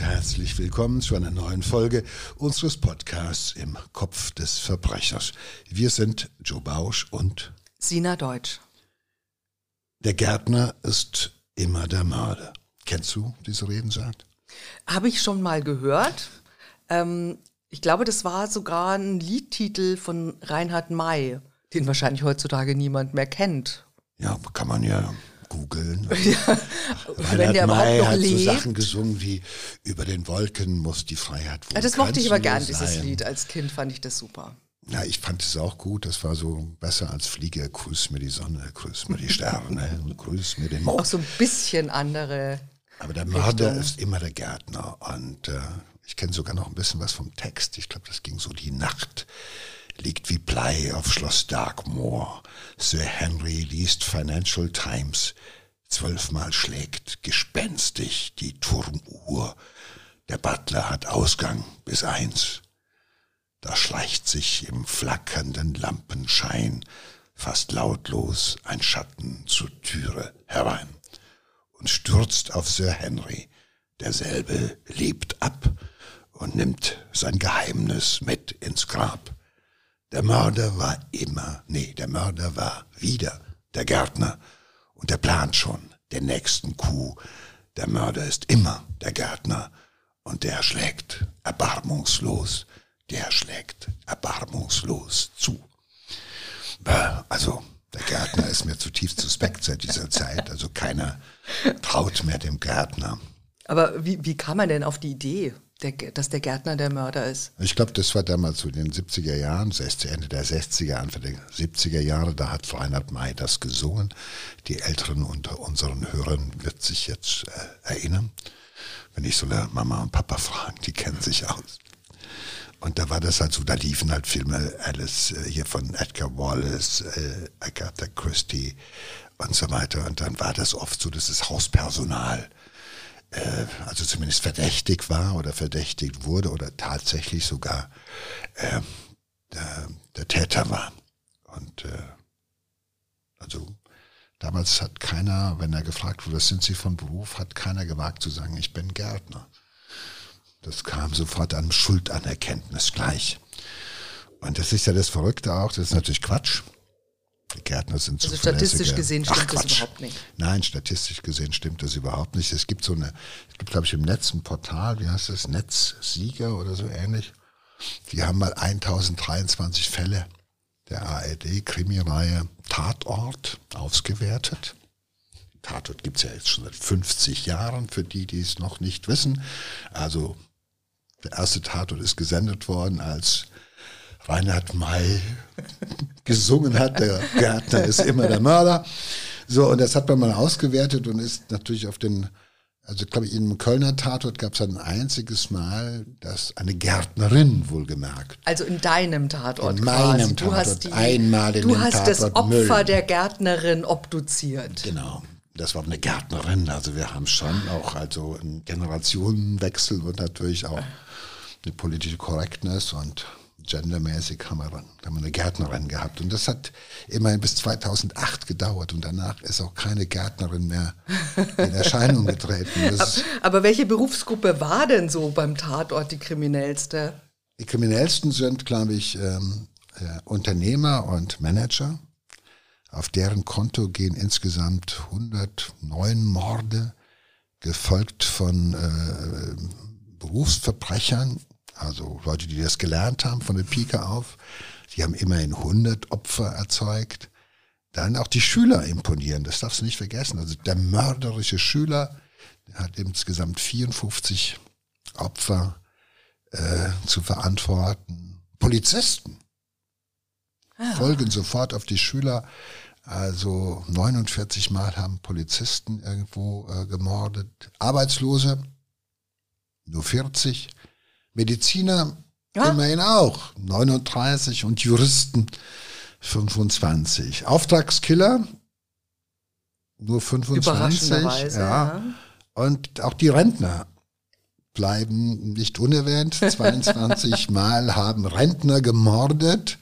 und herzlich willkommen zu einer neuen Folge unseres Podcasts im Kopf des Verbrechers. Wir sind Joe Bausch und Sina Deutsch. Der Gärtner ist immer der Mörder. Kennst du diese Redensart? Habe ich schon mal gehört. Ähm, ich glaube, das war sogar ein Liedtitel von Reinhard May, den wahrscheinlich heutzutage niemand mehr kennt. Ja, kann man ja googeln. Ja, wenn der überhaupt May hat so lebt. Sachen gesungen wie Über den Wolken muss die Freiheit wohnen. Ja, das mochte ich aber gern, grenzenlos dieses sein. Lied. Als Kind fand ich das super. Ja, ich fand es auch gut. Das war so besser als Fliege. Grüß mir die Sonne, grüß mir die Sterne, und grüß mir den Auch Mond. so ein bisschen andere. Aber der Mörder ist immer der Gärtner. Und äh, ich kenne sogar noch ein bisschen was vom Text. Ich glaube, das ging so die Nacht. Liegt wie Blei auf Schloss Darkmoor. Sir Henry liest Financial Times. Zwölfmal schlägt gespenstig die Turmuhr. Der Butler hat Ausgang bis eins. Da schleicht sich im flackernden Lampenschein fast lautlos ein Schatten zur Türe herein und stürzt auf Sir Henry. Derselbe lebt ab und nimmt sein Geheimnis mit ins Grab. Der Mörder war immer, nee, der Mörder war wieder der Gärtner und er plant schon den nächsten Coup. Der Mörder ist immer der Gärtner und der schlägt erbarmungslos, der schlägt erbarmungslos zu. Äh, Also, der Gärtner ist mir zutiefst suspekt seit dieser Zeit. Also keiner traut mehr dem Gärtner. Aber wie, wie kam man denn auf die Idee, der, dass der Gärtner der Mörder ist? Ich glaube, das war damals so in den 70er Jahren, Ende der 60er, Anfang der 70er Jahre, da hat Reinhard May das gesungen. Die Älteren unter unseren Hörern wird sich jetzt äh, erinnern. Wenn ich so eine Mama und Papa fragen, die kennen sich aus. Und da war das halt so, da liefen halt Filme, Alice äh, hier von Edgar Wallace, äh, Agatha Christie und so weiter. Und dann war das oft so, dass das Hauspersonal äh, also zumindest verdächtig war oder verdächtigt wurde oder tatsächlich sogar äh, der, der Täter war. Und äh, also damals hat keiner, wenn er gefragt wurde, was sind Sie von Beruf, hat keiner gewagt zu sagen, ich bin Gärtner. Das kam sofort an Schuldanerkenntnis gleich. Und das ist ja das Verrückte auch, das ist natürlich Quatsch. Gärtner sind Also statistisch gesehen Ach, stimmt das Quatsch. überhaupt nicht. Nein, statistisch gesehen stimmt das überhaupt nicht. Es gibt so eine, es gibt glaube ich im Netz ein Portal, wie heißt das, Netzsieger oder so ähnlich. Die haben mal 1023 Fälle der ARD-Krimireihe Tatort ausgewertet. Tatort gibt's ja jetzt schon seit 50 Jahren, für die, die es noch nicht wissen. Also der erste Tatort ist gesendet worden, als Reinhard May gesungen hat, der Gärtner ist immer der Mörder. So, und das hat man mal ausgewertet und ist natürlich auf den, also glaube ich, im Kölner Tatort gab es ein einziges Mal, dass eine Gärtnerin wohlgemerkt Also in deinem Tatort In meinem quasi. Du hast, Tatort, die, einmal in du hast das Tatort Opfer Müll. der Gärtnerin obduziert. Genau. Das war eine Gärtnerin. Also wir haben schon auch also einen Generationenwechsel und natürlich auch eine politische Korrektness und gendermäßig haben wir, haben wir eine Gärtnerin gehabt. Und das hat immerhin bis 2008 gedauert und danach ist auch keine Gärtnerin mehr in Erscheinung getreten. Das, Aber welche Berufsgruppe war denn so beim Tatort die kriminellste? die kriminellsten sind, glaube ich, ähm, äh, Unternehmer und Manager. Auf deren Konto gehen insgesamt 109 Morde, gefolgt von äh, Berufsverbrechern, also Leute, die das gelernt haben von der Pike auf. Die haben immerhin 100 Opfer erzeugt. Dann auch die Schüler imponieren, das darfst du nicht vergessen. Also der mörderische Schüler hat insgesamt 54 Opfer äh, zu verantworten. Polizisten folgen sofort auf die Schüler. Also 49 Mal haben Polizisten irgendwo äh, gemordet. Arbeitslose nur 40. Mediziner Ja. immerhin auch 39 und Juristen 25. Auftragskiller nur 25. Überraschenderweise. Ja. Und auch die Rentner bleiben nicht unerwähnt. 22 Mal haben Rentner gemordet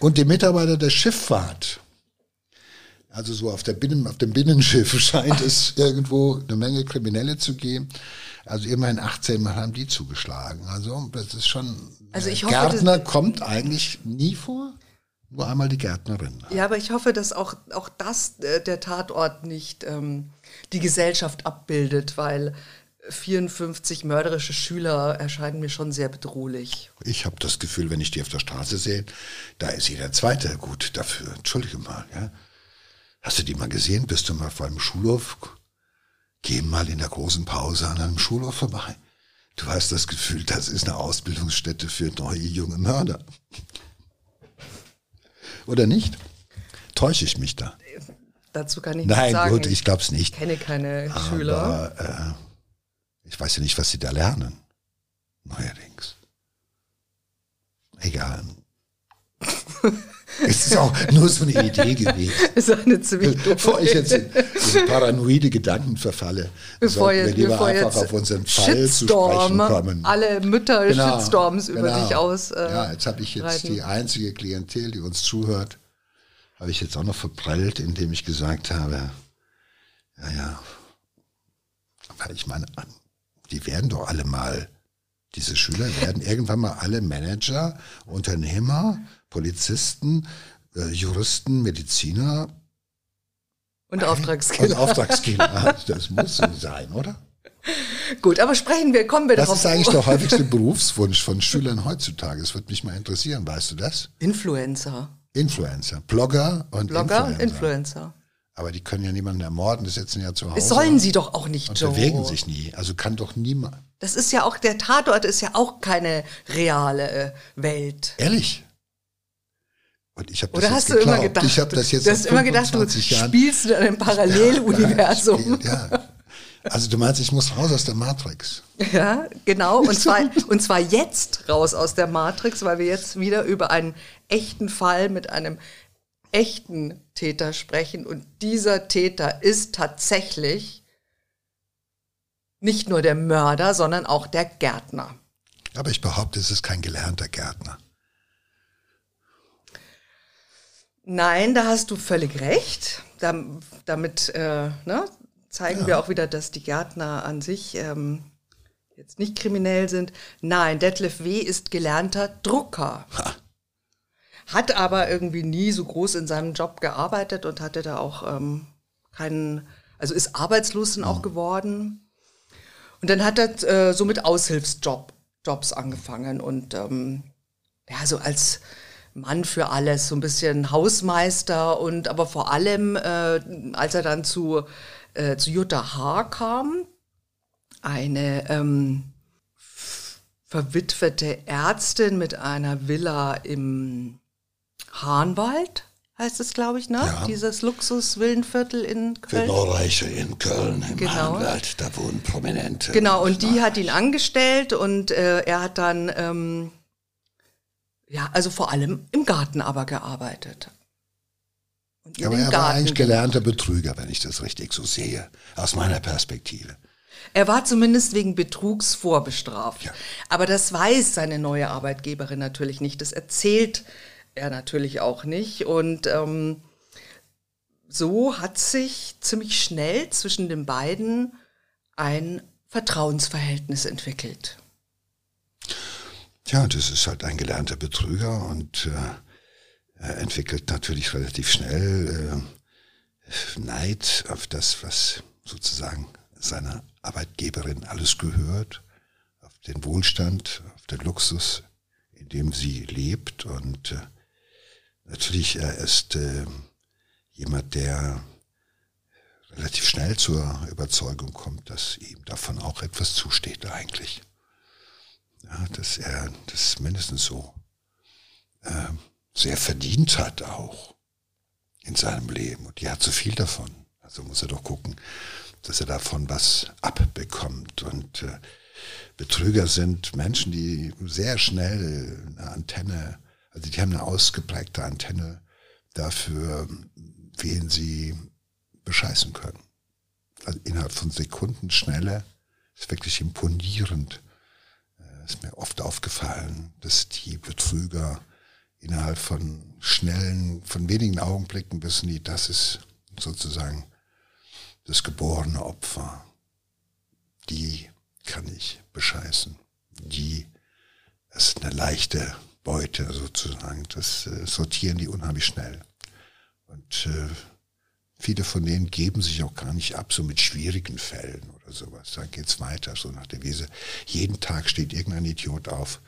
und die Mitarbeiter der Schifffahrt. Also so auf, der Binnen, auf dem Binnenschiff scheint es irgendwo eine Menge Kriminelle zu geben. Also immerhin 18 Mal haben die zugeschlagen. Also das ist schon. Also ich äh, hoffe, Gärtner kommt eigentlich nie vor. Nur einmal die Gärtnerin. Ja, aber ich hoffe, dass auch, auch das äh, der Tatort nicht ähm, die Gesellschaft abbildet, weil 54 mörderische Schüler erscheinen mir schon sehr bedrohlich. Ich habe das Gefühl, wenn ich die auf der Straße sehe, da ist jeder Zweite gut dafür. Entschuldige mal, ja. Hast du die mal gesehen? Bist du mal vor einem Schulhof? Geh mal in der großen Pause an einem Schulhof vorbei. Du hast das Gefühl, das ist eine Ausbildungsstätte für neue junge Mörder. Oder nicht? Täusche ich mich da? Dazu kann ich Nein, nicht sagen. gut, ich glaube es nicht. Ich kenne keine Schüler. Aber äh, ich weiß ja nicht, was sie da lernen. Neuerdings. Egal. es ist auch nur so eine Idee gewesen. Das ist eine ziemlich doofe Bevor ich jetzt in, in paranoide Gedanken verfalle, Bevor sollten wir jetzt, lieber einfach jetzt auf unseren Fall zu Shitstorm, sprechen kommen. alle Mütter Genau, Shitstorms über genau. dich aus. Äh, ja, jetzt habe ich jetzt reiten. die einzige Klientel, die uns zuhört, habe ich jetzt auch noch verprellt, indem ich gesagt habe, ja, ja, aber ich meine, die werden doch alle mal, diese Schüler werden irgendwann mal alle Manager, Unternehmer, Polizisten, äh, Juristen, Mediziner Und und Auftragskiller. Auftragskiller. Das muss so sein, oder? Gut, aber sprechen wir, kommen wir Was darauf. ist eigentlich der häufigste Berufswunsch von Schülern heutzutage? Es würde mich mal interessieren, weißt du das? Influencer. Influencer, Blogger und Blogger und Influencer. Influencer. Aber die können ja niemanden ermorden, die sitzen ja zu Hause. Das sollen sie doch auch nicht, und Joe. bewegen sich nie. Also kann doch niemand. Das ist ja auch, der Tatort ist ja auch keine reale äh, Welt. Ehrlich? Und ich habe das Oder jetzt hast du geglaubt. immer gedacht, ich habe das jetzt du hast immer gedacht, du 25 Jahren. spielst in einem Paralleluniversum. Ja, ja. Also du meinst, ich muss raus aus der Matrix. Ja, genau. Und zwar, und zwar jetzt raus aus der Matrix, weil wir jetzt wieder über einen echten Fall mit einem echten Täter sprechen. Und dieser Täter ist tatsächlich nicht nur der Mörder, sondern auch der Gärtner. Aber ich behaupte, es ist kein gelernter Gärtner. Nein, da hast du völlig recht. Da, damit äh, ne, zeigen wir auch wieder, dass die Gärtner an sich ähm, jetzt nicht kriminell sind. Nein, Detlef W. ist gelernter Drucker. Ha. Hat aber irgendwie nie so groß in seinem Job gearbeitet und hatte da auch ähm, keinen, also ist arbeitslos dann auch geworden. Und dann hat er äh, so mit Aushilfsjob Jobs angefangen und ähm, ja, so als Mann für alles, so ein bisschen Hausmeister und aber vor allem, äh, als er dann zu, äh, zu Jutta H. kam, eine ähm, verwitwete Ärztin mit einer Villa im Hahnwald, heißt es, glaube ich, ne? Ja. Dieses Luxus-Villenviertel in Köln. Villenreiche in Köln, im Genau. Hahnwald, da wohnen Prominente. Genau, und die hat ihn angestellt und äh, er hat dann, ähm, ja, also vor allem im Garten aber gearbeitet. Und ihr Aber er war Garten eigentlich gemacht. gelernter Betrüger, wenn ich das richtig so sehe, aus meiner Perspektive. Er war zumindest wegen Betrugs vorbestraft. Ja. Aber das weiß seine neue Arbeitgeberin natürlich nicht. Das erzählt er natürlich auch nicht. Und ähm, so hat sich ziemlich schnell zwischen den beiden ein Vertrauensverhältnis entwickelt. Tja, das ist halt ein gelernter Betrüger und äh, er entwickelt natürlich relativ schnell äh, Neid auf das, was sozusagen seiner Arbeitgeberin alles gehört, auf den Wohlstand, auf den Luxus, in dem sie lebt und äh, natürlich er ist äh, jemand, der relativ schnell zur Überzeugung kommt, dass ihm davon auch etwas zusteht eigentlich ja, dass er das mindestens so äh, sehr verdient hat auch in seinem Leben. Und er hat so viel davon. Also muss er doch gucken, dass er davon was abbekommt. Und äh, Betrüger sind Menschen, die sehr schnell eine Antenne, also die haben eine ausgeprägte Antenne dafür, wen sie bescheißen können. Also innerhalb von Sekunden Schnelle ist wirklich imponierend ist mir oft aufgefallen, dass die Betrüger innerhalb von schnellen, von wenigen Augenblicken wissen die, das ist sozusagen das geborene Opfer, die kann ich bescheißen. Die ist eine leichte Beute sozusagen. Das äh, sortieren die unheimlich schnell. Und äh, viele von denen geben sich auch gar nicht ab, so mit schwierigen Fällen oder sowas. Dann geht's weiter, so nach der Wiese. Jeden Tag steht irgendein Idiot auf,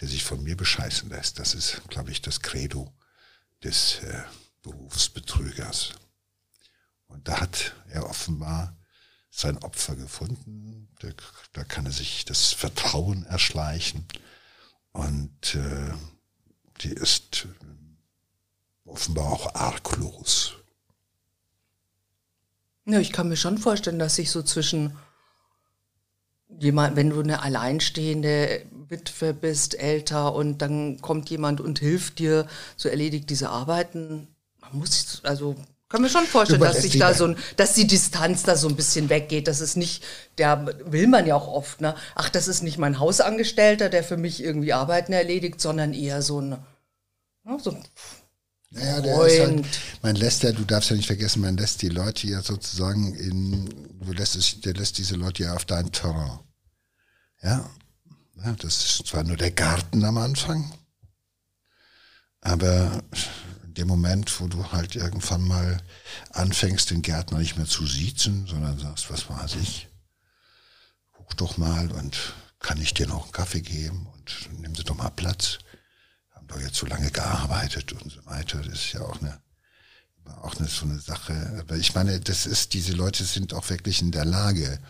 der sich von mir bescheißen lässt. Das ist, glaube ich, das Credo des äh, Berufsbetrügers. Und da hat er offenbar sein Opfer gefunden. Da, da kann er sich das Vertrauen erschleichen. Und äh, die ist äh, offenbar auch arglos. Ja, ich kann mir schon vorstellen, dass sich so zwischen jemand, wenn du eine alleinstehende Witwe bist, älter und dann kommt jemand und hilft dir, so erledigt diese Arbeiten. Man muss, also kann mir schon vorstellen, dass sich da so ein, dass die Distanz da so ein bisschen weggeht. Das ist nicht, der will man ja auch oft, ne? Ach, das ist nicht mein Hausangestellter, der für mich irgendwie Arbeiten erledigt, sondern eher so ein, ne, so ein naja, der ist halt, man lässt ja, du darfst ja nicht vergessen, man lässt die Leute ja sozusagen in, du lässt es, der lässt diese Leute ja auf dein Terrain. Ja, ja das ist zwar nur der Garten am Anfang, aber in dem Moment, wo du halt irgendwann mal anfängst, den Gärtner nicht mehr zu siezen, sondern sagst, was weiß ich, guck doch mal und kann ich dir noch einen Kaffee geben und nimm sie doch mal Platz. Doch jetzt so lange gearbeitet und so weiter. Das ist ja auch eine, auch eine, so eine Sache. Aber ich meine, das ist, diese Leute sind auch wirklich in der Lage,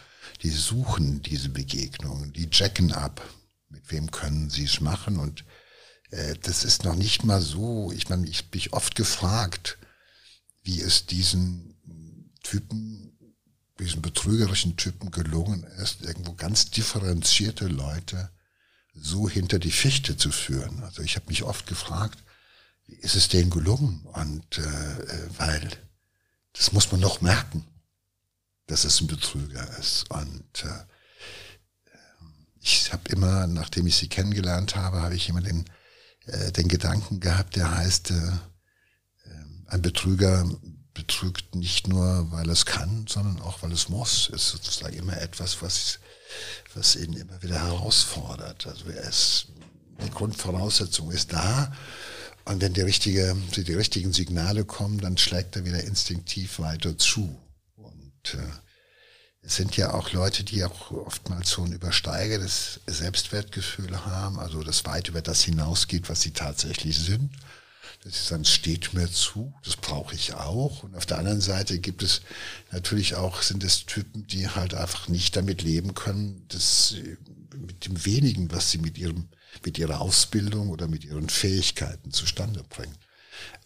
die suchen diese Begegnungen, die checken ab, mit wem können sie es machen und äh, das ist noch nicht mal so. Ich meine, ich bin oft gefragt, wie es diesen Typen, diesen betrügerischen Typen gelungen ist, irgendwo ganz differenzierte Leute so hinter die Fichte zu führen. Also ich habe mich oft gefragt, wie ist es denen gelungen? Und äh, äh weil das muss man noch merken, dass es ein Betrüger ist. Und äh, ich habe immer, nachdem ich sie kennengelernt habe, habe ich immer den äh, den Gedanken gehabt, der heißt, äh, ähm, ein Betrüger betrügt nicht nur, weil es kann, sondern auch, weil es muss. Es ist sozusagen immer etwas, was, was ihn immer wieder herausfordert. Also es, die Grundvoraussetzung ist da. Und wenn die, richtige, die richtigen Signale kommen, dann schlägt er wieder instinktiv weiter zu. Und äh, es sind ja auch Leute, die auch oftmals so ein übersteigertes Selbstwertgefühl haben, also das weit über das hinausgeht, was sie tatsächlich sind. Das ist dann steht mir zu, das brauche ich auch. Und auf der anderen Seite gibt es natürlich auch, sind es Typen, die halt einfach nicht damit leben können, dass mit dem wenigen, was sie mit ihrem, mit ihrer Ausbildung oder mit ihren Fähigkeiten zustande bringen.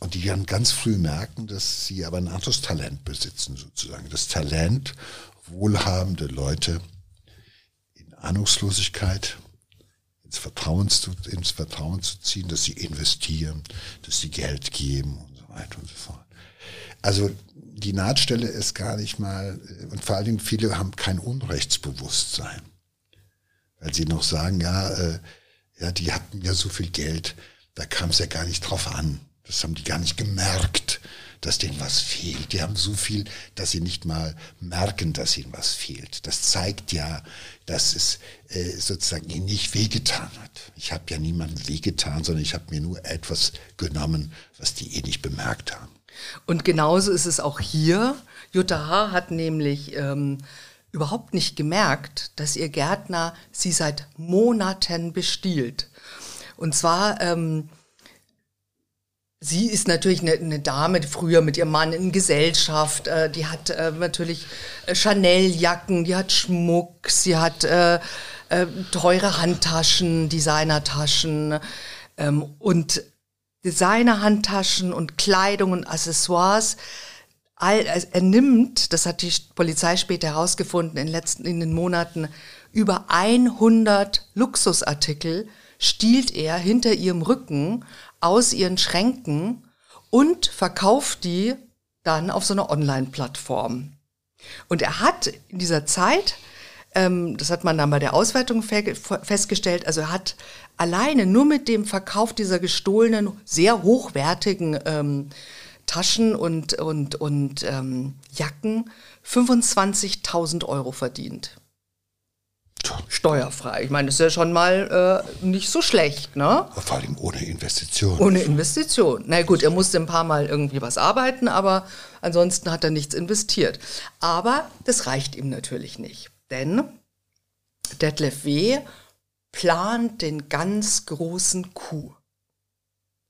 Und die dann ganz früh merken, dass sie aber ein anderes Talent besitzen, sozusagen. Das Talent, wohlhabende Leute in Ahnungslosigkeit ins Vertrauen, zu, ins Vertrauen zu ziehen, dass sie investieren, dass sie Geld geben und so weiter und so fort. Also die Nahtstelle ist gar nicht mal, und vor allen Dingen viele haben kein Unrechtsbewusstsein, weil sie noch sagen, ja, äh, ja, die hatten ja so viel Geld, da kam es ja gar nicht drauf an. Das haben die gar nicht gemerkt dass denen was fehlt. Die haben so viel, dass sie nicht mal merken, dass ihnen was fehlt. Das zeigt ja, dass es äh, sozusagen ihnen nicht wehgetan hat. Ich habe ja niemandem wehgetan, sondern ich habe mir nur etwas genommen, was die eh nicht bemerkt haben. Und genauso ist es auch hier. Jutta H. hat nämlich ähm, überhaupt nicht gemerkt, dass ihr Gärtner sie seit Monaten bestiehlt. Und zwar ähm, Sie ist natürlich eine, eine, Dame, früher mit ihrem Mann in Gesellschaft, äh, die hat äh, natürlich äh, Chanel-Jacken, die hat Schmuck, sie hat äh, äh, teure Handtaschen, Designertaschen ähm, und Designerhandtaschen und Kleidung und Accessoires. All, also er nimmt, das hat die Polizei später herausgefunden, in, letzten, in den Monaten, über 100 Luxusartikel stiehlt er hinter ihrem Rücken aus ihren Schränken und verkauft die dann auf so einer Online-Plattform. Und er hat in dieser Zeit, ähm, das hat man dann bei der Auswertung fe festgestellt, also er hat alleine nur mit dem Verkauf dieser gestohlenen, sehr hochwertigen ähm, Taschen und, und, und ähm, Jacken 25.000 Euro verdient. Steuerfrei. Ich meine, das ist ja schon mal äh, nicht so schlecht, ne? Vor allem ohne Investition. Ohne Investition. Na gut, er musste ein paar Mal irgendwie was arbeiten, aber ansonsten hat er nichts investiert. Aber das reicht ihm natürlich nicht. Denn Detlef W. plant den ganz großen Coup.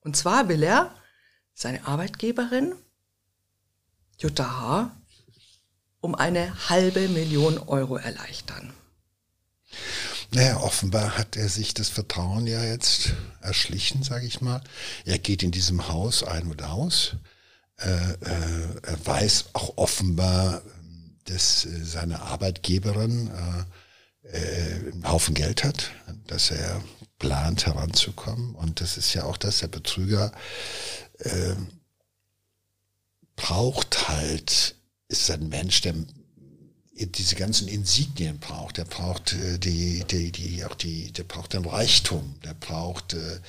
Und zwar will er seine Arbeitgeberin Jutta H. um eine halbe Million Euro erleichtern. Naja, offenbar hat er sich das Vertrauen ja jetzt erschlichen, sage ich mal. Er geht in diesem Haus ein und aus. Äh, äh, er weiß auch offenbar, dass äh, seine Arbeitgeberin äh, äh, einen Haufen Geld hat, dass er plant heranzukommen. Und das ist ja auch das, der Betrüger äh, braucht halt, ist ein Mensch, der diese ganzen Insignien braucht. Der braucht äh, die, die, die, auch die, der braucht den Reichtum. Der braucht äh,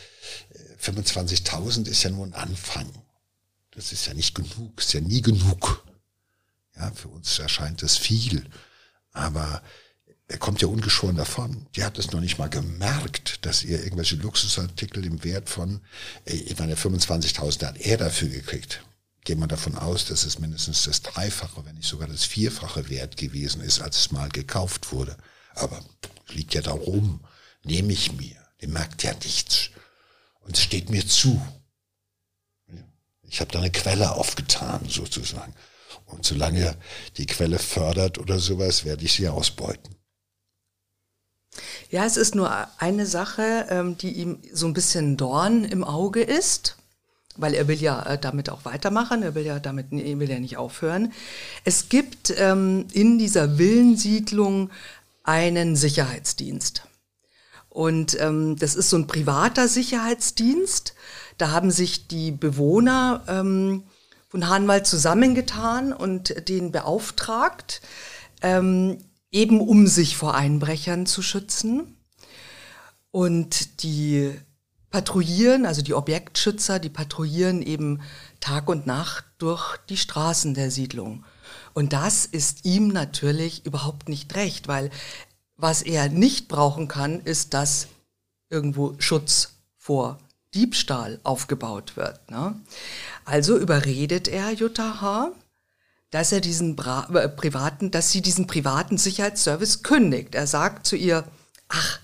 25.000 ist ja nur ein Anfang. Das ist ja nicht genug, ist ja nie genug. Ja, für uns erscheint das viel. Aber er kommt ja ungeschoren davon. Die hat es noch nicht mal gemerkt, dass ihr irgendwelche Luxusartikel im Wert von, äh, ich meine, 25.000 hat er dafür gekriegt geht man davon aus, dass es mindestens das Dreifache, wenn nicht sogar das Vierfache wert gewesen ist, als es mal gekauft wurde. Aber liegt ja da rum, nehme ich mir. Der merkt ja nichts. Und es steht mir zu. Ich habe da eine Quelle aufgetan, sozusagen. Und solange die Quelle fördert oder sowas, werde ich sie ausbeuten. Ja, es ist nur eine Sache, ähm, die ihm so ein bisschen Dorn im Auge ist weil er will ja äh, damit auch weitermachen, er will ja damit er will ja nicht aufhören. Es gibt ähm, in dieser Villensiedlung einen Sicherheitsdienst. Und ähm, das ist so ein privater Sicherheitsdienst. Da haben sich die Bewohner ähm, von Hahnwald zusammengetan und den beauftragt, ähm, eben um sich vor Einbrechern zu schützen. Und die patrouillieren, also die Objektschützer, die patrouillieren eben Tag und Nacht durch die Straßen der Siedlung. Und das ist ihm natürlich überhaupt nicht recht, weil was er nicht brauchen kann, ist, dass irgendwo Schutz vor Diebstahl aufgebaut wird. Ne? Also überredet er Jutta H., dass er diesen Bra äh, privaten, dass sie diesen privaten Sicherheitsservice kündigt. Er sagt zu ihr, ach,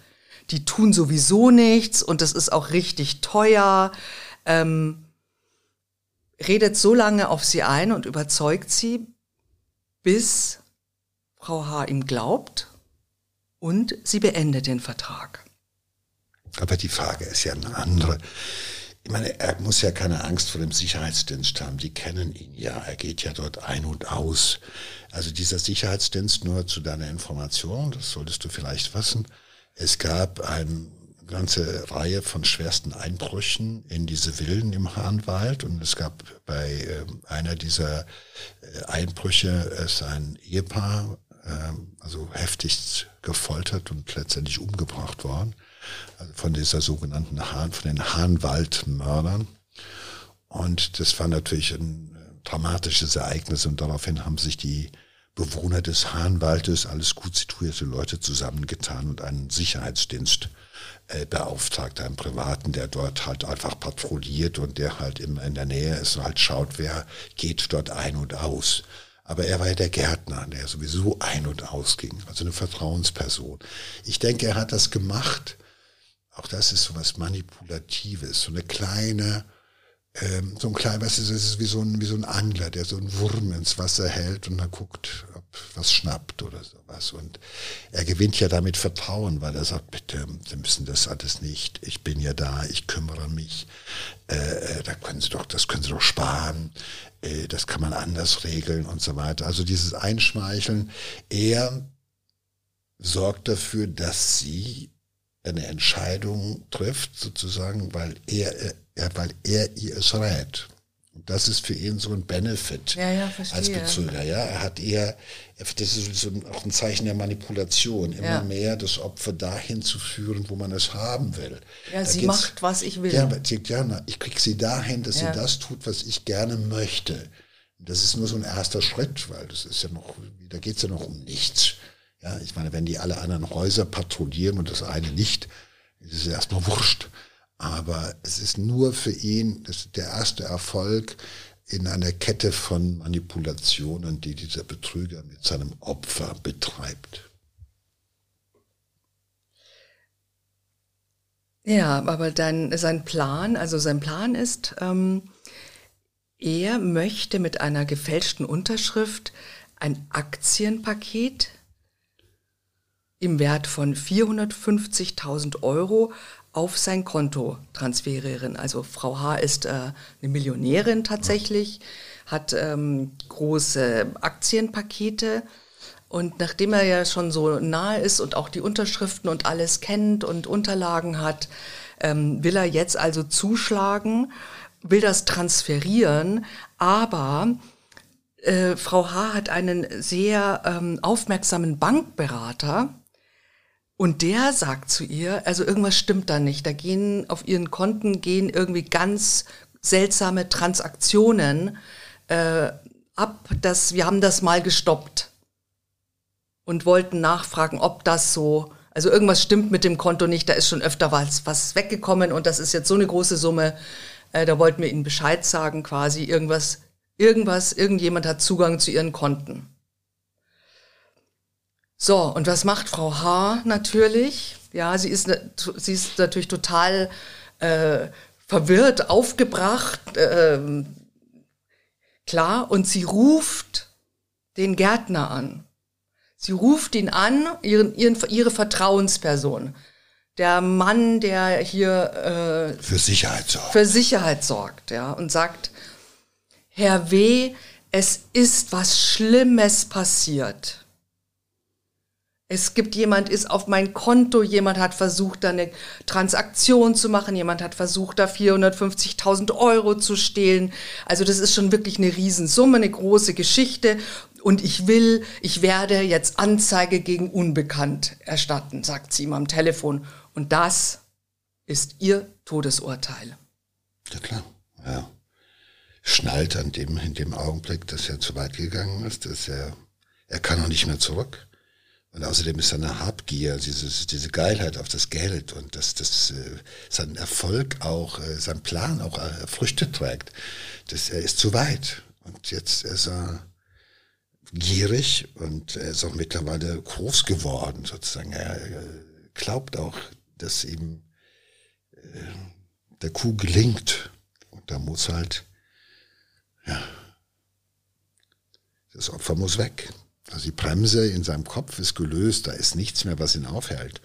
die tun sowieso nichts und das ist auch richtig teuer. Ähm, redet so lange auf sie ein und überzeugt sie, bis Frau H. ihm glaubt und sie beendet den Vertrag. Aber die Frage ist ja eine andere. Ich meine, er muss ja keine Angst vor dem Sicherheitsdienst haben. Die kennen ihn ja. Er geht ja dort ein und aus. Also dieser Sicherheitsdienst, nur zu deiner Information, das solltest du vielleicht wissen, es gab eine ganze Reihe von schwersten Einbrüchen in diese Villen im Hahnwald. Und es gab bei äh, einer dieser äh, Einbrüche ist ein Ehepaar äh, also heftig gefoltert und letztendlich umgebracht worden. Also von dieser sogenannten Hahn, von den Hahnwaldmördern. Und das war natürlich ein äh, dramatisches Ereignis. Und daraufhin haben sich die Bewohner des Hahnwaldes, alles gut situierte Leute zusammengetan und einen Sicherheitsdienst äh, beauftragt, einen privaten, der dort halt einfach patrouilliert und der halt immer in der Nähe ist und halt schaut, wer geht dort ein und aus. Aber er war ja der Gärtner, der sowieso ein und ausging, also eine Vertrauensperson. Ich denke, er hat das gemacht. Auch das ist so was Manipulatives, so eine kleine ähm, so ein kleiner, weißt du, es ist wie so, ein, wie so ein Angler, der so einen Wurm ins Wasser hält und dann guckt, ob was schnappt oder sowas. Und er gewinnt ja damit Vertrauen, weil er sagt, bitte, Sie müssen das alles nicht. Ich bin ja da, ich kümmere mich. Äh, äh, da können Sie doch, das können Sie doch sparen. Äh, das kann man anders regeln und so weiter. Also dieses Einschmeicheln, er sorgt dafür, dass sie eine Entscheidung trifft, sozusagen, weil er, er, weil er ihr es rät. Und das ist für ihn so ein Benefit ja, ja, als Betrüger. Ja, er hat eher, das ist so auch ein Zeichen der Manipulation, immer Ja. mehr das Opfer dahin zu führen, wo man es haben will. Ja, Da sie macht, was ich will. Ja, ja, ich krieg sie dahin, dass Ja. sie das tut, was ich gerne möchte. Das ist nur so ein erster Schritt, weil das ist ja noch, da geht's ja noch um nichts. Ja, ich meine, wenn die alle anderen Häuser patrouillieren und das eine nicht, ist es erstmal wurscht. Aber es ist nur für ihn der erste Erfolg in einer Kette von Manipulationen, die dieser Betrüger mit seinem Opfer betreibt. Ja, aber dann sein Plan, also sein Plan ist, ähm, er möchte mit einer gefälschten Unterschrift ein Aktienpaket im Wert von 450.000 Euro auf sein Konto transferieren. Also Frau H. ist äh, eine Millionärin tatsächlich, hat ähm, große Aktienpakete und nachdem er ja schon so nahe ist und auch die Unterschriften und alles kennt und Unterlagen hat, ähm, will er jetzt also zuschlagen, will das transferieren, aber äh, Frau H. hat einen sehr ähm, aufmerksamen Bankberater und der sagt zu ihr, also irgendwas stimmt da nicht. Da gehen auf ihren Konten gehen irgendwie ganz seltsame Transaktionen äh, ab. Das, wir haben das mal gestoppt und wollten nachfragen, ob das so, also irgendwas stimmt mit dem Konto nicht. Da ist schon öfter was, was weggekommen und das ist jetzt so eine große Summe. Äh, da wollten wir ihnen Bescheid sagen, quasi irgendwas, irgendwas, irgendjemand hat Zugang zu ihren Konten. So, und was macht Frau H. natürlich? Ja, sie ist, sie ist natürlich total äh, verwirrt, aufgebracht, ähm, klar, und sie ruft den Gärtner an. Sie ruft ihn an, ihren, ihren, ihre Vertrauensperson. Der Mann, der hier äh, Für Sicherheit sorgen. für Sicherheit sorgt, ja, und sagt, Herr W., es ist was Schlimmes passiert. Es gibt jemand, ist auf mein Konto, jemand hat versucht, da eine Transaktion zu machen, jemand hat versucht, da 450.000 Euro zu stehlen. Also das ist schon wirklich eine Riesensumme, eine große Geschichte. Und ich will, ich werde jetzt Anzeige gegen Unbekannt erstatten, sagt sie ihm am Telefon. Und das ist ihr Todesurteil. Ja klar, ja. Schnallt an dem, in dem Augenblick, dass er zu weit gegangen ist, dass er, er kann auch nicht mehr zurück. Und außerdem ist seine Habgier, dieses, diese Geilheit auf das Geld und dass das, äh, sein Erfolg auch, äh, sein Plan auch äh, Früchte trägt. Das, er ist zu weit. Und jetzt ist er gierig und er ist auch mittlerweile groß geworden, sozusagen. Er, er glaubt auch, dass ihm äh, der Kuh gelingt. Und da muss halt, ja, das Opfer muss weg. Also die Bremse in seinem Kopf ist gelöst, da ist nichts mehr, was ihn aufhält.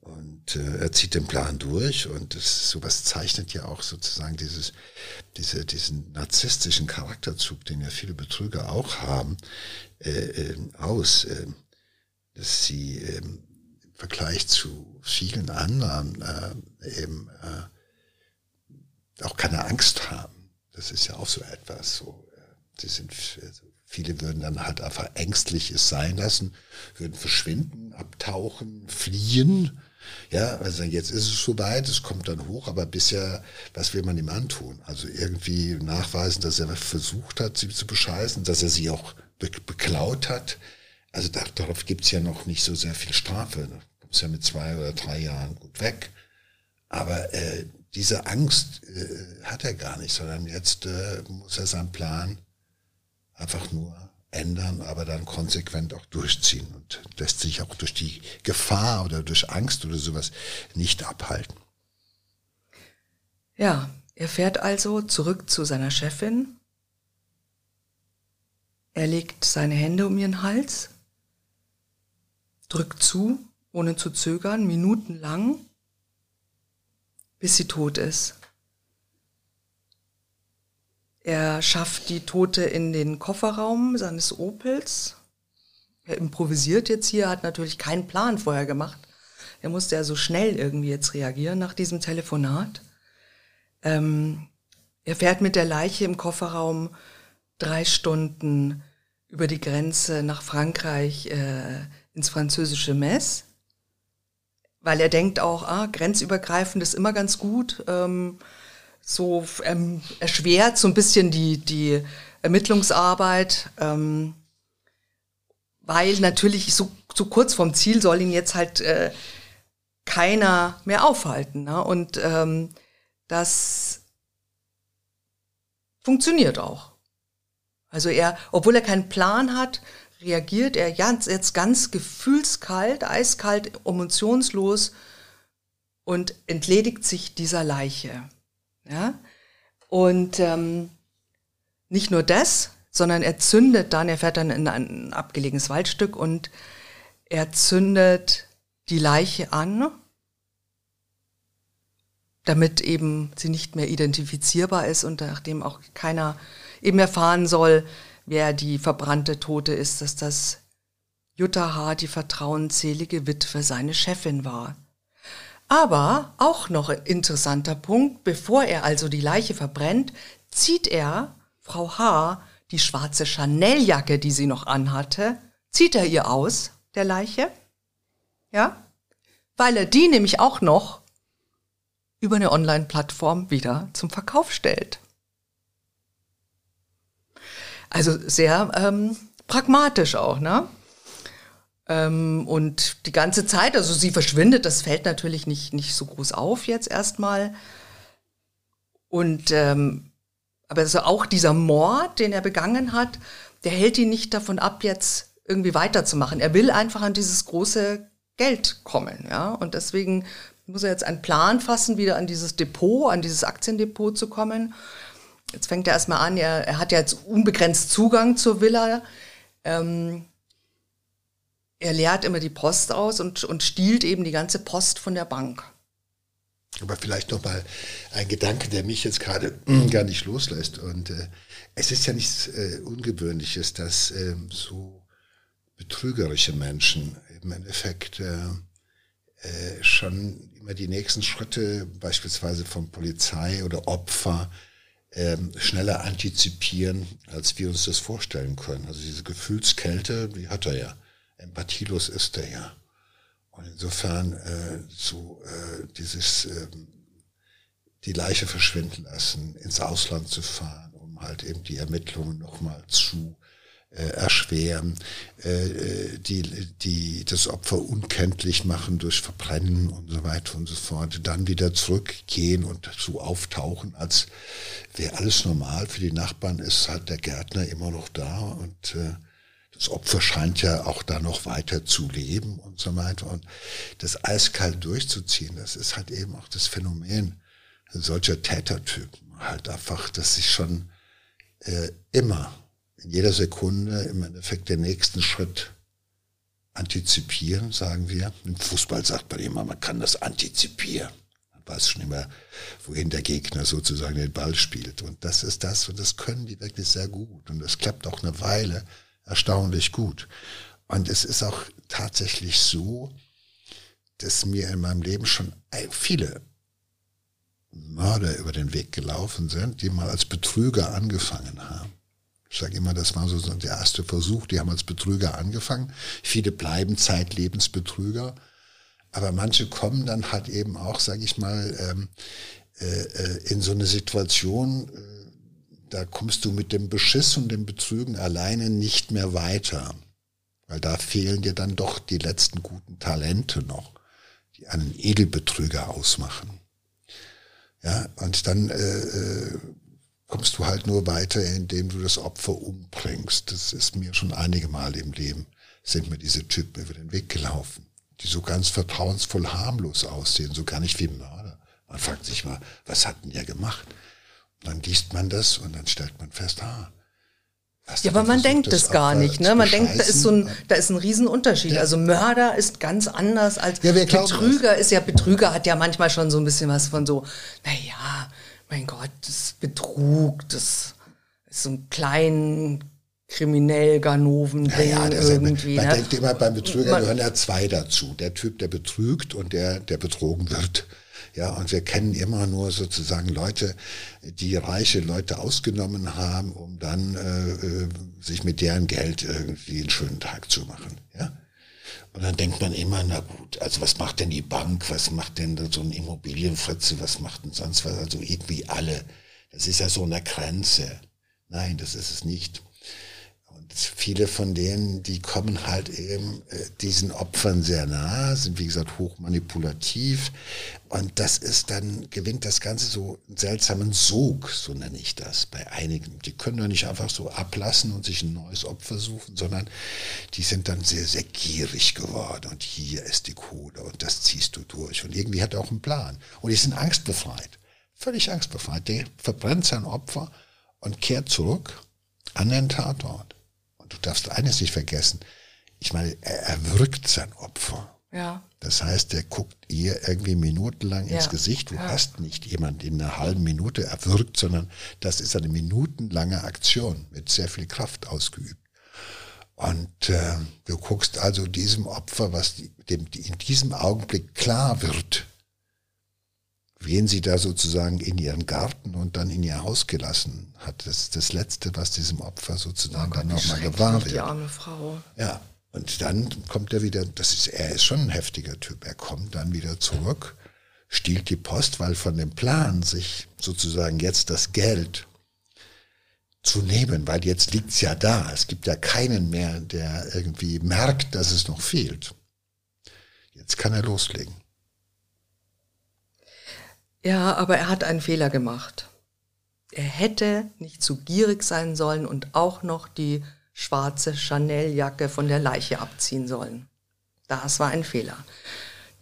Und äh, er zieht den Plan durch und das, sowas zeichnet ja auch sozusagen dieses, diese, diesen narzisstischen Charakterzug, den ja viele Betrüger auch haben, äh, äh, aus, äh, dass sie äh, im Vergleich zu vielen anderen äh, eben äh, auch keine Angst haben. Das ist ja auch so etwas. So, äh, sie sind also viele würden dann halt einfach ängstlich es sein lassen, würden verschwinden, abtauchen, fliehen. Ja, also jetzt ist es soweit, es kommt dann hoch, aber bisher, was will man ihm antun? Also irgendwie nachweisen, dass er versucht hat, sie zu bescheißen, dass er sie auch be beklaut hat. Also da, darauf gibt's ja noch nicht so sehr viel Strafe. Da kommst ja mit zwei oder drei Jahren gut weg. Aber äh, diese Angst äh, hat er gar nicht, sondern jetzt äh, muss er seinen Plan einfach nur ändern, aber dann konsequent auch durchziehen und lässt sich auch durch die Gefahr oder durch Angst oder sowas nicht abhalten. Ja, er fährt also zurück zu seiner Chefin. Er legt seine Hände um ihren Hals, drückt zu, ohne zu zögern, minutenlang, bis sie tot ist. Er schafft die Tote in den Kofferraum seines Opels. Er improvisiert jetzt hier, hat natürlich keinen Plan vorher gemacht. Er musste ja so schnell irgendwie jetzt reagieren nach diesem Telefonat. Ähm, Er fährt mit der Leiche im Kofferraum drei Stunden über die Grenze nach Frankreich äh, ins französische Metz, weil er denkt auch, ah, grenzübergreifend ist immer ganz gut. Ähm, so ähm, erschwert so ein bisschen die, die Ermittlungsarbeit, ähm, weil natürlich so, so kurz vom Ziel soll ihn jetzt halt äh, keiner mehr aufhalten. Ne? Und ähm, das funktioniert auch. Also er, obwohl er keinen Plan hat, reagiert er jetzt ganz gefühlskalt, eiskalt, emotionslos und entledigt sich dieser Leiche. Ja? Und ähm, nicht nur das, sondern er zündet dann, er fährt dann in ein abgelegenes Waldstück und er zündet die Leiche an, damit eben sie nicht mehr identifizierbar ist und nachdem auch keiner eben erfahren soll, wer die verbrannte Tote ist, dass das Jutta H., die vertrauensselige Witwe, seine Chefin war. Aber auch noch ein interessanter Punkt, bevor er also die Leiche verbrennt, zieht er Frau H. die schwarze Chanel-Jacke, die sie noch anhatte, zieht er ihr aus, der Leiche. Ja? Weil er die nämlich auch noch über eine Online-Plattform wieder zum Verkauf stellt. Also sehr ähm, pragmatisch auch, ne? Ähm, und die ganze Zeit, also sie verschwindet, das fällt natürlich nicht, nicht so groß auf jetzt erstmal. Und ähm, aber also auch dieser Mord, den er begangen hat, der hält ihn nicht davon ab, jetzt irgendwie weiterzumachen. Er will einfach an dieses große Geld kommen, ja. Und deswegen muss er jetzt einen Plan fassen, wieder an dieses Depot, an dieses Aktiendepot zu kommen. Jetzt fängt er erstmal an, er, er hat ja jetzt unbegrenzt Zugang zur Villa. Ähm, er leert immer die Post aus und, und stiehlt eben die ganze Post von der Bank. Aber vielleicht noch mal ein Gedanke, der mich jetzt gerade gar nicht loslässt. Und äh, es ist ja nichts äh, Ungewöhnliches, dass äh, so betrügerische Menschen im Endeffekt äh, äh, schon immer die nächsten Schritte, beispielsweise von Polizei oder Opfer, ähm, schneller antizipieren, als wir uns das vorstellen können. Also diese Gefühlskälte, die hat er ja. Empathielos ist er ja. Und insofern äh, so äh, dieses äh, die Leiche verschwinden lassen, ins Ausland zu fahren, um halt eben die Ermittlungen nochmal zu äh, erschweren, äh, äh, die, die das Opfer unkenntlich machen durch Verbrennen und so weiter und so fort, dann wieder zurückgehen und so auftauchen, als wäre alles normal. Für die Nachbarn ist halt der Gärtner immer noch da und äh, das Opfer scheint ja auch da noch weiter zu leben und so weiter. Und das eiskalt durchzuziehen, das ist halt eben auch das Phänomen solcher Tätertypen. Halt einfach, dass sich schon äh, immer in jeder Sekunde im Endeffekt den nächsten Schritt antizipieren, sagen wir. Im Fußball sagt man immer, man kann das antizipieren. Man weiß schon immer, wohin der Gegner sozusagen den Ball spielt. Und das ist das, und das können die wirklich sehr gut. Und das klappt auch eine Weile erstaunlich gut. Und es ist auch tatsächlich so, dass mir in meinem Leben schon viele Mörder über den Weg gelaufen sind, die mal als Betrüger angefangen haben. Ich sage immer, das war so der erste Versuch. Die haben als Betrüger angefangen. Viele bleiben zeitlebens Betrüger. Aber manche kommen dann halt eben auch, sage ich mal, ähm, äh, äh, in so eine Situation, äh, da kommst du mit dem Beschiss und dem Betrügen alleine nicht mehr weiter. Weil da fehlen dir dann doch die letzten guten Talente noch, die einen Edelbetrüger ausmachen. Ja, und dann äh, äh kommst du halt nur weiter, indem du das Opfer umbringst. Das ist mir schon einige Mal im Leben, sind mir diese Typen über den Weg gelaufen, die so ganz vertrauensvoll harmlos aussehen, so gar nicht wie Mörder. Man fragt sich mal, was hat denn der gemacht? Dann liest man das und dann stellt man fest, ah, ja, aber man denkt das, gar nicht, ne? Man denkt, da ist so ein, da ist ein Riesenunterschied. Ja. Also Mörder ist ganz anders als ja, Betrüger ist ja, Betrüger hat ja manchmal schon so ein bisschen was von so, naja, mein Gott, das Betrug, das ist so ein klein kriminell Ganoven-Ding ja, ja, irgendwie. Man ne? denkt immer, beim Betrüger man, gehören ja zwei dazu. Der Typ, der betrügt und der, der betrogen wird. Ja, und wir kennen immer nur sozusagen Leute, die reiche Leute ausgenommen haben, um dann äh, äh sich mit deren Geld irgendwie einen schönen Tag zu machen. Ja. Und dann denkt man immer, na gut, also was macht denn die Bank, was macht denn so ein Immobilienfritze, was macht denn sonst was, also irgendwie alle. Das ist ja so eine Grenze. Nein, das ist es nicht. Viele von denen, die kommen halt eben äh, diesen Opfern sehr nah, sind wie gesagt hochmanipulativ. Und das ist dann, gewinnt das Ganze so einen seltsamen Sog, so nenne ich das, bei einigen. Die können doch nicht einfach so ablassen und sich ein neues Opfer suchen, sondern die sind dann sehr, sehr gierig geworden. Und hier ist die Kohle und das ziehst du durch. Und irgendwie hat er auch einen Plan. Und die sind angstbefreit. Völlig angstbefreit. Der verbrennt sein Opfer und kehrt zurück an den Tatort du darfst eines nicht vergessen. Ich meine, er erwürgt sein Opfer. Ja. Das heißt, er guckt ihr irgendwie minutenlang ja. ins Gesicht. Du ja. hast nicht jemand in einer halben Minute erwürgt, sondern das ist eine minutenlange Aktion mit sehr viel Kraft ausgeübt. Und äh, du guckst also diesem Opfer, was dem in diesem Augenblick klar wird, wen sie da sozusagen in ihren Garten und dann in ihr Haus gelassen hat. Das ist das Letzte, was diesem Opfer sozusagen oh Gott, dann nochmal gewahr wird. Die arme Frau. Ja, und dann kommt er wieder, das ist, er ist schon ein heftiger Typ, er kommt dann wieder zurück, stiehlt die Post, weil von dem Plan, sich sozusagen jetzt das Geld zu nehmen, weil jetzt liegt's ja da. Es gibt ja keinen mehr, der irgendwie merkt, dass es noch fehlt. Jetzt kann er loslegen. Ja, aber er hat einen Fehler gemacht. Er hätte nicht zu gierig sein sollen und auch noch die schwarze Chanel-Jacke von der Leiche abziehen sollen. Das war ein Fehler.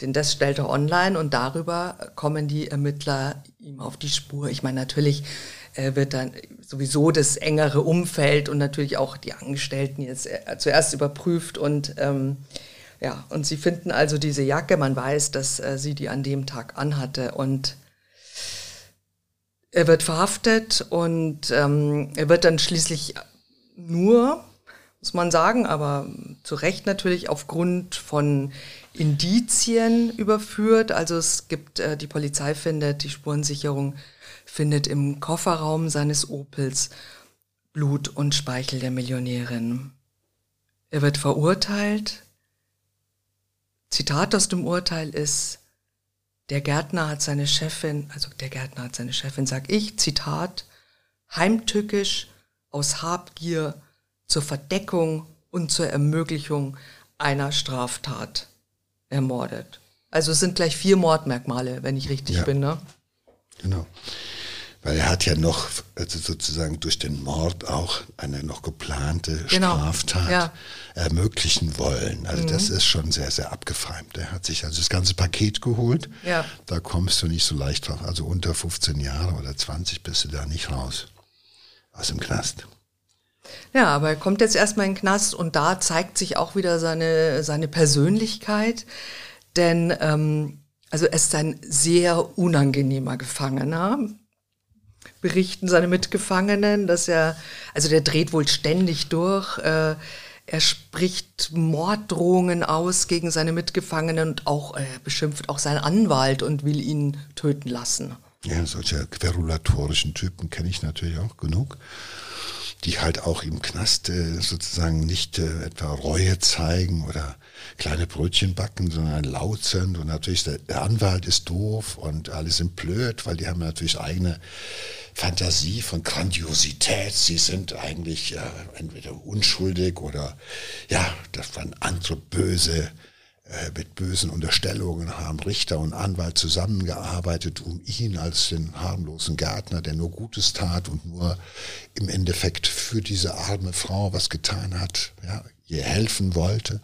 Denn das stellt er online und darüber kommen die Ermittler ihm auf die Spur. Ich meine, natürlich äh, wird dann sowieso das engere Umfeld und natürlich auch die Angestellten jetzt äh, zuerst überprüft und ähm, ja, und sie finden also diese Jacke. Man weiß, dass äh, sie die an dem Tag anhatte und er wird verhaftet und ähm, er wird dann schließlich nur, muss man sagen, aber zu Recht natürlich aufgrund von Indizien überführt. Also es gibt, äh, die Polizei findet, die Spurensicherung findet im Kofferraum seines Opels Blut und Speichel der Millionärin. Er wird verurteilt. Zitat aus dem Urteil ist, der Gärtner hat seine Chefin, also der Gärtner hat seine Chefin, sag ich, Zitat, heimtückisch aus Habgier zur Verdeckung und zur Ermöglichung einer Straftat ermordet. Also es sind gleich vier Mordmerkmale, wenn ich richtig ja. bin, ne? Genau. Weil er hat ja noch also sozusagen durch den Mord auch eine noch geplante genau. Straftat ja. ermöglichen wollen. Also mhm. das ist schon sehr, sehr abgefeimt. Er hat sich also das ganze Paket geholt. Ja. Da kommst du nicht so leicht drauf. Also unter 15 Jahre oder 20 bist du da nicht raus. Aus dem Knast. Ja, aber er kommt jetzt erstmal in den Knast und da zeigt sich auch wieder seine, seine Persönlichkeit. Denn ähm, also er ist ein sehr unangenehmer Gefangener berichten seine Mitgefangenen, dass er, also der dreht wohl ständig durch. Äh, er spricht Morddrohungen aus gegen seine Mitgefangenen und auch äh, beschimpft auch seinen Anwalt und will ihn töten lassen. Ja, solche querulatorischen Typen kenne ich natürlich auch genug die halt auch im Knast äh, sozusagen nicht äh, etwa Reue zeigen oder kleine Brötchen backen, sondern laut sind. Und natürlich der, der Anwalt ist doof und alle sind blöd, weil die haben natürlich eigene Fantasie von Grandiosität. Sie sind eigentlich äh, entweder unschuldig oder ja, das waren andere böse mit bösen Unterstellungen haben Richter und Anwalt zusammengearbeitet, um ihn als den harmlosen Gärtner, der nur Gutes tat und nur im Endeffekt für diese arme Frau was getan hat, ja, ihr helfen wollte,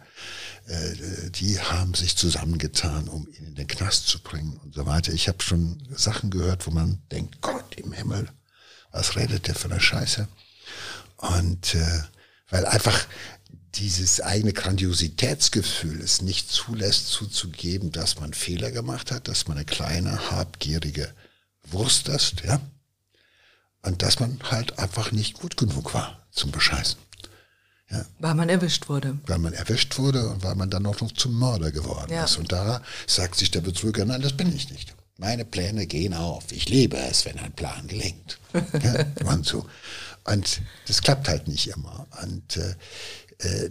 äh, die haben sich zusammengetan, um ihn in den Knast zu bringen und so weiter. Ich habe schon Sachen gehört, wo man denkt, Gott im Himmel, was redet der für eine Scheiße? Und äh, weil einfach dieses eigene Grandiositätsgefühl es nicht zulässt zuzugeben, dass man Fehler gemacht hat, dass man eine kleine, habgierige Wurst ist, ja. Und dass man halt einfach nicht gut genug war zum Bescheißen. Ja. Weil man erwischt wurde. Weil man erwischt wurde und weil man dann auch noch zum Mörder geworden ja. ist. Und da sagt sich der Betrüger, nein, das bin ich nicht. Meine Pläne gehen auf. Ich liebe es, wenn ein Plan gelingt. ja, und so. Und das klappt halt nicht immer. Und äh,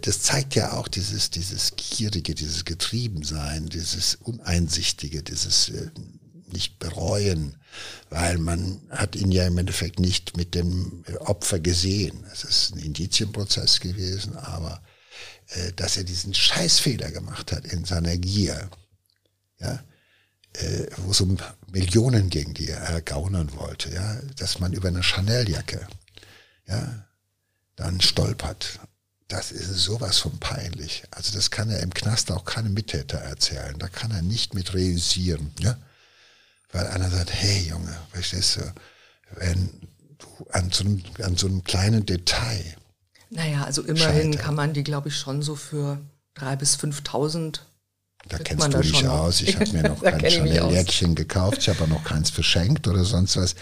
das zeigt ja auch dieses, dieses Gierige, dieses Getriebensein, dieses Uneinsichtige, dieses äh, nicht bereuen, weil man hat ihn ja im Endeffekt nicht mit dem Opfer gesehen. Es ist ein Indizienprozess gewesen, aber äh, dass er diesen Scheißfehler gemacht hat in seiner Gier, ja, äh, wo es um Millionen ging, die er ergaunern wollte, ja, dass man über eine Chanel-Jacke, ja, dann stolpert das ist sowas von peinlich. Also das kann er im Knast auch keinem Mittäter erzählen. Da kann er nicht mit reüssieren. Ja? Weil einer sagt, hey Junge, verstehst du, wenn du an so einem, an so einem kleinen Detail. Naja, also immerhin scheitern. kann man die, glaube ich, schon so für drei bis 5.000 da kennst du dich aus. Ich habe mir noch kein Chanel-Jäckchen gekauft. Ich habe auch noch keins verschenkt oder sonst was.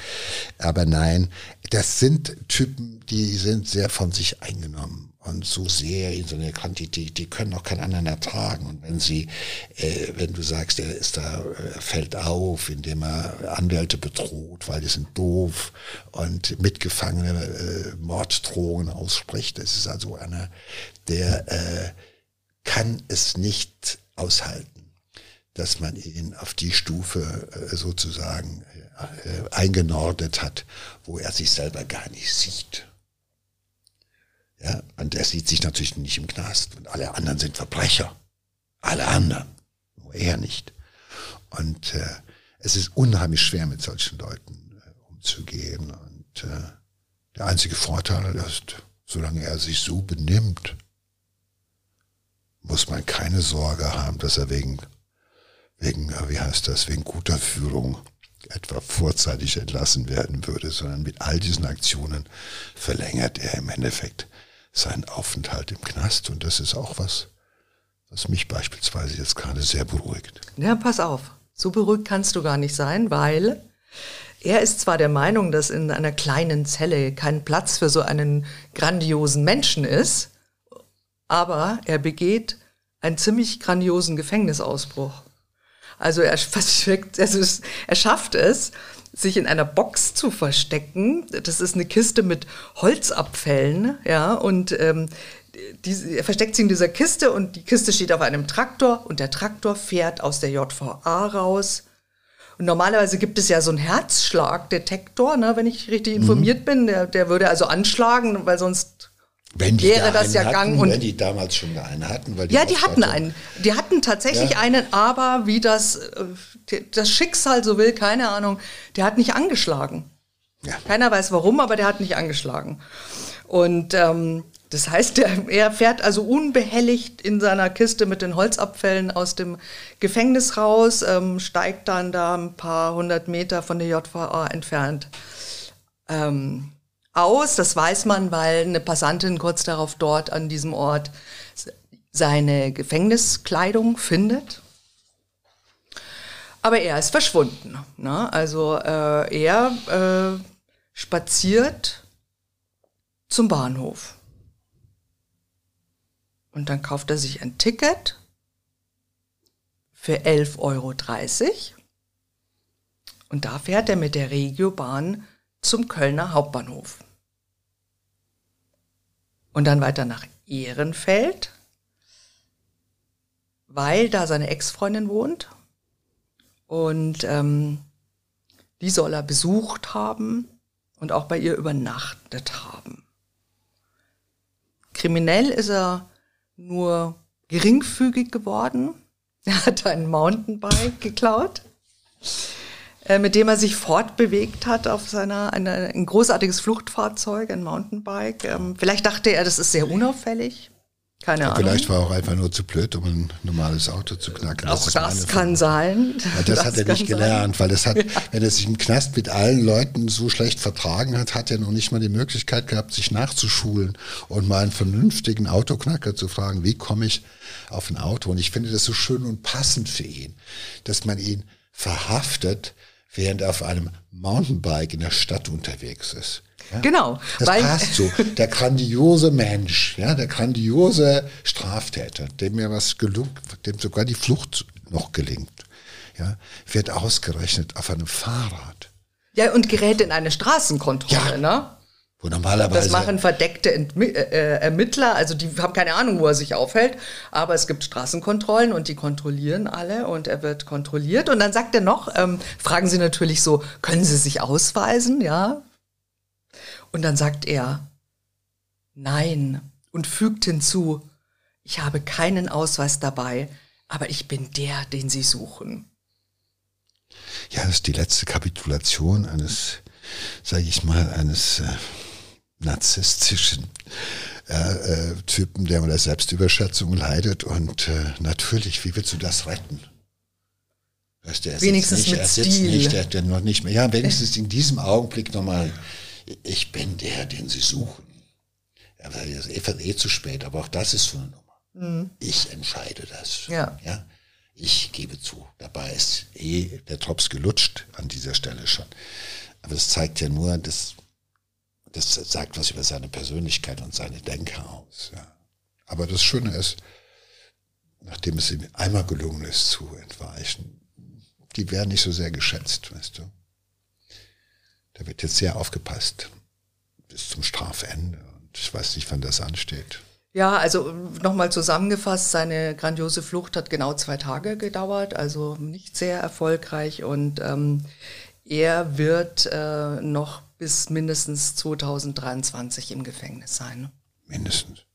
Aber nein, das sind Typen, die sind sehr von sich eingenommen und so sehr in so einer Quantität, die können auch keinen anderen ertragen. Und wenn sie, äh, wenn du sagst, er ist da, er fällt auf, indem er Anwälte bedroht, weil die sind doof und mitgefangene äh, Morddrohungen ausspricht, das ist also einer, der äh, kann es nicht aushalten, dass man ihn auf die Stufe äh, sozusagen äh, eingenordet hat, wo er sich selber gar nicht sieht. Ja, und er sieht sich natürlich nicht im Knast und alle anderen sind Verbrecher. Alle anderen, nur er nicht. Und äh, es ist unheimlich schwer, mit solchen Leuten äh, umzugehen. Und äh, der einzige Vorteil ist, solange er sich so benimmt, muss man keine Sorge haben, dass er wegen, wegen, wie heißt das, wegen guter Führung etwa vorzeitig entlassen werden würde, sondern mit all diesen Aktionen verlängert er im Endeffekt seinen Aufenthalt im Knast. Und das ist auch was, was mich beispielsweise jetzt gerade sehr beruhigt. Ja, pass auf. So beruhigt kannst du gar nicht sein, weil er ist zwar der Meinung, dass in einer kleinen Zelle kein Platz für so einen grandiosen Menschen ist, aber er begeht einen ziemlich grandiosen Gefängnisausbruch. Also er, also er schafft es, sich in einer Box zu verstecken. Das ist eine Kiste mit Holzabfällen, ja, und ähm, die, er versteckt sich in dieser Kiste und die Kiste steht auf einem Traktor und der Traktor fährt aus der JVA raus. Und normalerweise gibt es ja so einen Herzschlagdetektor, ne, wenn ich richtig informiert mhm. bin. Der, der würde also anschlagen, weil sonst wenn die wäre da das ja hatten, gang und wenn die damals schon einen hatten, weil die ja, die hatten einen, die hatten tatsächlich ja. einen, aber wie das äh, das Schicksal so will, keine Ahnung, der hat nicht angeschlagen. Ja. Keiner weiß warum, aber der hat nicht angeschlagen. Und ähm, das heißt, der, er fährt also unbehelligt in seiner Kiste mit den Holzabfällen aus dem Gefängnis raus, ähm, steigt dann da ein paar hundert Meter von der JVA entfernt ähm, aus. Das weiß man, weil eine Passantin kurz darauf dort an diesem Ort seine Gefängniskleidung findet. Aber er ist verschwunden. Ne? Also äh, er äh, spaziert zum Bahnhof. Und dann kauft er sich ein Ticket für 11,30 Euro. Und da fährt er mit der Regiobahn zum Kölner Hauptbahnhof und dann weiter nach Ehrenfeld, weil da seine Ex-Freundin wohnt und ähm, die soll er besucht haben und auch bei ihr übernachtet haben. Kriminell ist er nur geringfügig geworden. Er hat ein Mountainbike geklaut äh, mit dem er sich fortbewegt hat auf seiner, eine, ein großartiges Fluchtfahrzeug, ein Mountainbike. Ähm, vielleicht dachte er, das ist sehr unauffällig. Keine Ahnung. Vielleicht war er auch einfach nur zu blöd, um ein normales Auto zu knacken. Auch das, das kann sein. Ja, das, das, hat er nicht gelernt, sein. weil das hat, ja. wenn er sich im Knast mit allen Leuten so schlecht vertragen hat, hat er noch nicht mal die Möglichkeit gehabt, sich nachzuschulen und mal einen vernünftigen Autoknacker zu fragen, wie komme ich auf ein Auto? Und ich finde das so schön und passend für ihn, dass man ihn verhaftet, während er auf einem Mountainbike in der Stadt unterwegs ist. Ja? Genau. Das weil passt so. Der grandiose Mensch, ja, der grandiose Straftäter, dem mir was gelungen, dem sogar die Flucht noch gelingt. ja, wird ausgerechnet auf einem Fahrrad. Ja, und gerät in eine Straßenkontrolle, Ja. ne? Wo normalerweise Das machen verdeckte Entmi äh, Ermittler, also die haben keine Ahnung, wo er sich aufhält, aber es gibt Straßenkontrollen und die kontrollieren alle und er wird kontrolliert. Und dann sagt er noch, ähm, fragen sie natürlich so, können Sie sich ausweisen, ja? Und dann sagt er, nein, und fügt hinzu, ich habe keinen Ausweis dabei, aber ich bin der, den Sie suchen. Ja, das ist die letzte Kapitulation eines, sage ich mal, eines äh, narzisstischen äh, äh, Typen, der unter Selbstüberschätzung leidet. Und äh, natürlich, wie willst du das retten? Weißt du, Wenigstens nicht, mit er Stil. nicht, er hat noch nicht mehr. Ja, wenigstens in diesem Augenblick nochmal, ich bin der, den sie suchen. Ja, weil das ist eh, zu spät, aber auch das ist so eine Nummer. Ich entscheide das. Mhm. Ja. ja. Ich gebe zu. Dabei ist eh der Drops gelutscht an dieser Stelle schon. Aber es zeigt ja nur, dass das sagt was über seine Persönlichkeit und seine Denke aus. Ja. Aber das Schöne ist, nachdem es ihm einmal gelungen ist zu entweichen, die werden nicht so sehr geschätzt, weißt du. Da wird jetzt sehr aufgepasst bis zum Strafende. Und ich weiß nicht, wann das ansteht. Ja, also nochmal zusammengefasst, seine grandiose Flucht hat genau zwei Tage gedauert, also nicht sehr erfolgreich und ähm, er wird äh, noch bis mindestens 2023 im Gefängnis sein. Mindestens. Mindestens.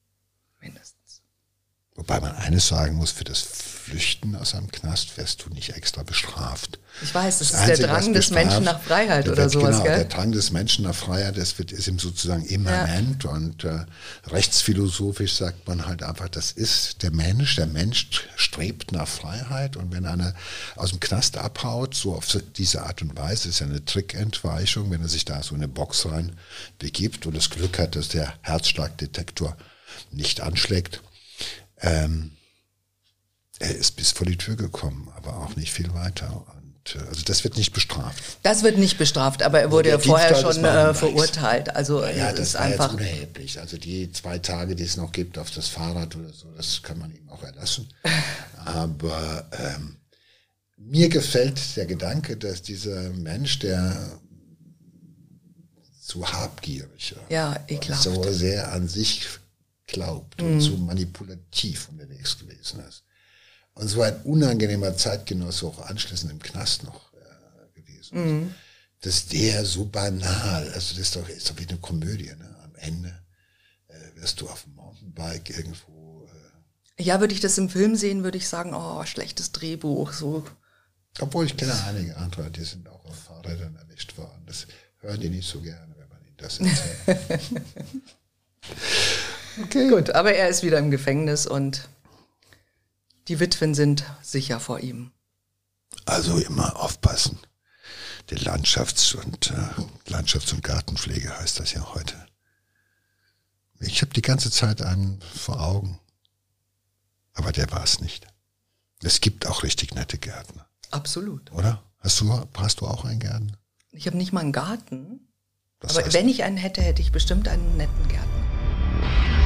Wobei man eines sagen muss, für das Flüchten aus einem Knast wirst du nicht extra bestraft. Ich weiß, das, ist Einzige, der Drang des Menschen nach Freiheit der oder wird, sowas, genau, Der gell? Drang des Menschen nach Freiheit, das wird, ist ihm sozusagen immanent und äh, rechtsphilosophisch sagt man halt einfach, das ist der Mensch. Der Mensch strebt nach Freiheit und wenn einer aus dem Knast abhaut, so auf diese Art und Weise, ist ja eine Trickentweichung, wenn er sich da so in eine Box rein begibt und das Glück hat, dass der Herzschlagdetektor nicht anschlägt, ähm, er ist bis vor die Tür gekommen, aber auch nicht viel weiter. Und, äh, also das wird nicht bestraft. Das wird nicht bestraft, aber er wurde Der ja vorher schon äh, verurteilt. Also Ja, es das ist einfach. unerheblich. Also die zwei Tage, die es noch gibt auf das Fahrrad oder so, das kann man ihm auch erlassen. Aber ähm, mir gefällt der Gedanke, dass dieser Mensch, der zu habgierig Ja, ekelhaft. so sehr an sich glaubt und so manipulativ unterwegs gewesen ist. Und so ein unangenehmer Zeitgenosse auch anschließend im Knast noch äh, gewesen ist. Dass der so banal, also das ist doch, ist doch wie eine Komödie, ne? Am Ende äh, wirst du auf dem Mountainbike irgendwo, äh, Ja, würde ich das im Film sehen, würde ich sagen, oh, schlechtes Drehbuch. So. obwohl ich kenne einige andere, die sind auch auf Fahrrädern erwischt worden. Das hören die nicht so gerne, wenn man ihnen das erzählt. okay. Gut, aber er ist wieder im Gefängnis und die Witwen sind sicher vor ihm. Also immer aufpassen. Die Landschafts- und äh, Landschafts- und Gartenpflege heißt das ja heute. Ich habe die ganze Zeit einen vor Augen. Aber der war es nicht. Es gibt auch richtig nette Gärtner, Absolut. oder? Hast du, hast du auch einen Garten? Ich habe nicht mal einen Garten, Das aber wenn ich einen hätte, hätte ich bestimmt einen netten Gärtner.